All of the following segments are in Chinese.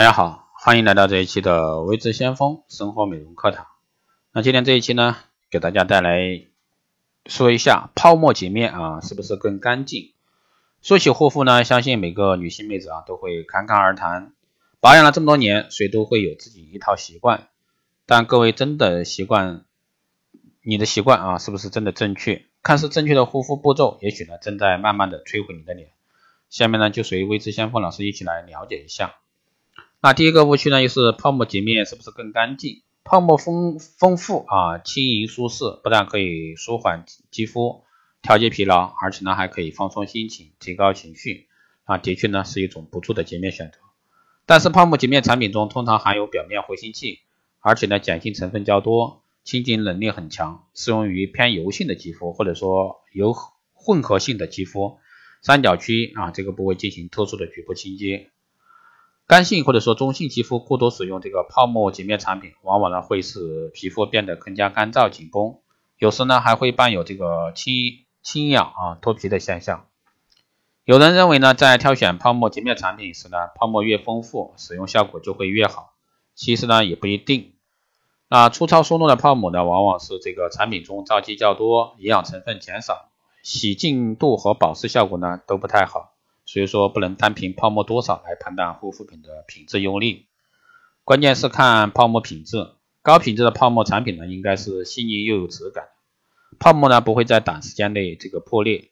大家好，欢迎来到这一期的微知先锋生活美容课堂。那今天这一期呢，给大家带来说一下泡沫洁面啊，是不是更干净？说起护肤呢，相信每个女性妹子啊都会侃侃而谈。保养了这么多年，谁都会有自己一套习惯。但各位真的习惯，你的习惯啊，是不是真的正确？看似正确的护肤步骤，也许呢正在慢慢的摧毁你的脸。下面呢就随微知先锋老师一起来了解一下。那第一个误区呢，就是泡沫洁面是不是更干净？泡沫丰丰富啊，轻盈舒适，不但可以舒缓肌肤、调节疲劳，而且呢还可以放松心情、提高情绪啊，的确呢是一种不错的洁面选择。但是泡沫洁面产品中通常含有表面活性剂，而且呢碱性成分较多，清洁能力很强，适用于偏油性的肌肤或者说油混合性的肌肤、三角区啊这个部位进行特殊的局部清洁。干性或者说中性肌肤过多使用这个泡沫洁面产品，往往呢会使皮肤变得更加干燥紧绷，有时呢还会伴有这个轻轻痒啊脱皮的现象。有人认为呢，在挑选泡沫洁面产品时呢，泡沫越丰富，使用效果就会越好。其实呢也不一定。那粗糙疏糯的泡沫呢，往往是这个产品中皂基较多，营养成分减少，洗净度和保湿效果呢都不太好。所以说不能单凭泡沫多少来判断护肤品的品质优劣，关键是看泡沫品质。高品质的泡沫产品呢，应该是细腻又有质感，泡沫呢不会在短时间内这个破裂，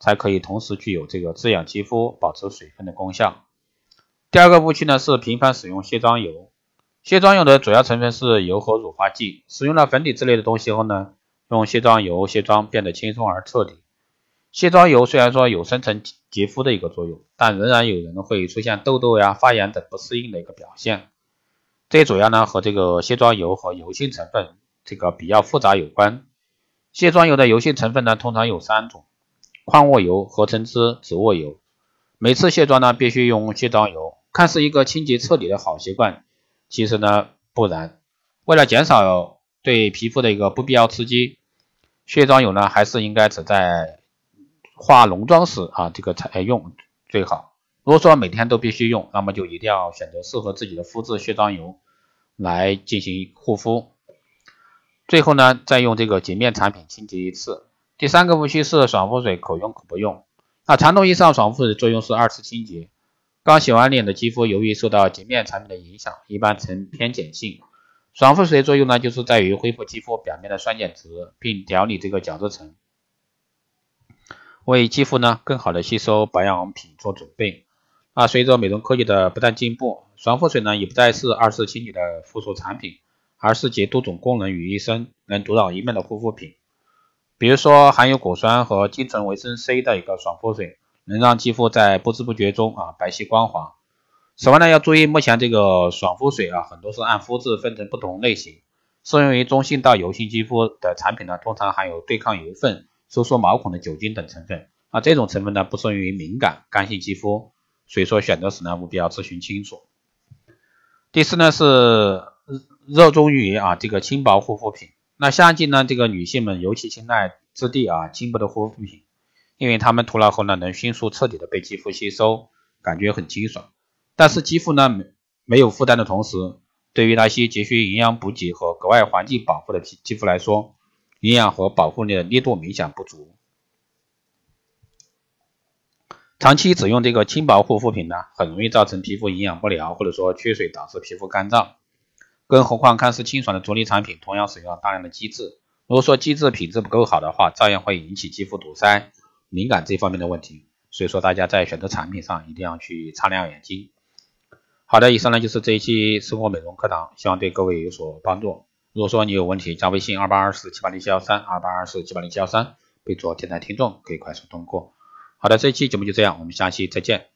才可以同时具有这个滋养肌肤、保持水分的功效。第二个误区呢是频繁使用卸妆油，卸妆油的主要成分是油和乳化剂，使用了粉底之类的东西后呢，用卸妆油卸妆变得轻松而彻底。卸妆油虽然说有深层洁肤的一个作用，但仍然有人会出现痘痘呀、发炎等不适应的一个表现。这主要呢和这个卸妆油和油性成分这个比较复杂有关。卸妆油的油性成分呢通常有三种：矿物油、合成脂、植物油。每次卸妆呢必须用卸妆油，看似一个清洁彻底的好习惯，其实呢不然。为了减少对皮肤的一个不必要刺激，卸妆油呢还是应该只在化浓妆时啊，这个才用最好。如果说每天都必须用，那么就一定要选择适合自己的肤质卸妆油来进行护肤。最后呢，再用这个洁面产品清洁一次。第三个误区是爽肤水可用可不用。那传统意义上爽肤水的作用是二次清洁。刚洗完脸的肌肤，由于受到洁面产品的影响，一般呈偏碱性。爽肤水的作用呢，就是在于恢复肌肤表面的酸碱值，并调理这个角质层。为肌肤呢更好的吸收保养品做准备。啊，随着美容科技的不断进步，爽肤水呢也不再是二次清洁的附属产品，而是集多种功能于一身、能独当一面的护肤品。比如说含有果酸和精纯维生 C 的一个爽肤水，能让肌肤在不知不觉中啊白皙光滑。此外呢，要注意目前这个爽肤水啊很多是按肤质分成不同类型，适用于中性到油性肌肤的产品呢，通常含有对抗油分。收缩毛孔的酒精等成分啊，这种成分呢不适用于敏感干性肌肤，所以说选择时呢务必要咨询清楚。第四呢是热衷于啊这个轻薄护肤品，那夏季呢这个女性们尤其青睐质地啊轻薄的护肤品，因为它们涂了后呢能迅速彻底的被肌肤吸收，感觉很清爽。但是肌肤呢没没有负担的同时，对于那些急需营养补给和格外环境保护的肌肌肤来说。营养和保护力的力度明显不足，长期只用这个轻薄护肤品呢，很容易造成皮肤营养不良，或者说缺水导致皮肤干燥。更何况看似清爽的着力产品，同样使用了大量的基质，如果说基质品质不够好的话，照样会引起肌肤堵塞、敏感这方面的问题。所以说大家在选择产品上一定要去擦亮眼睛。好的，以上呢就是这一期生活美容课堂，希望对各位有所帮助。如果说你有问题，加微信二八二四七八零七幺三二八二四七八零七幺三，备注电台听众，可以快速通过。好的，这一期节目就这样，我们下期再见。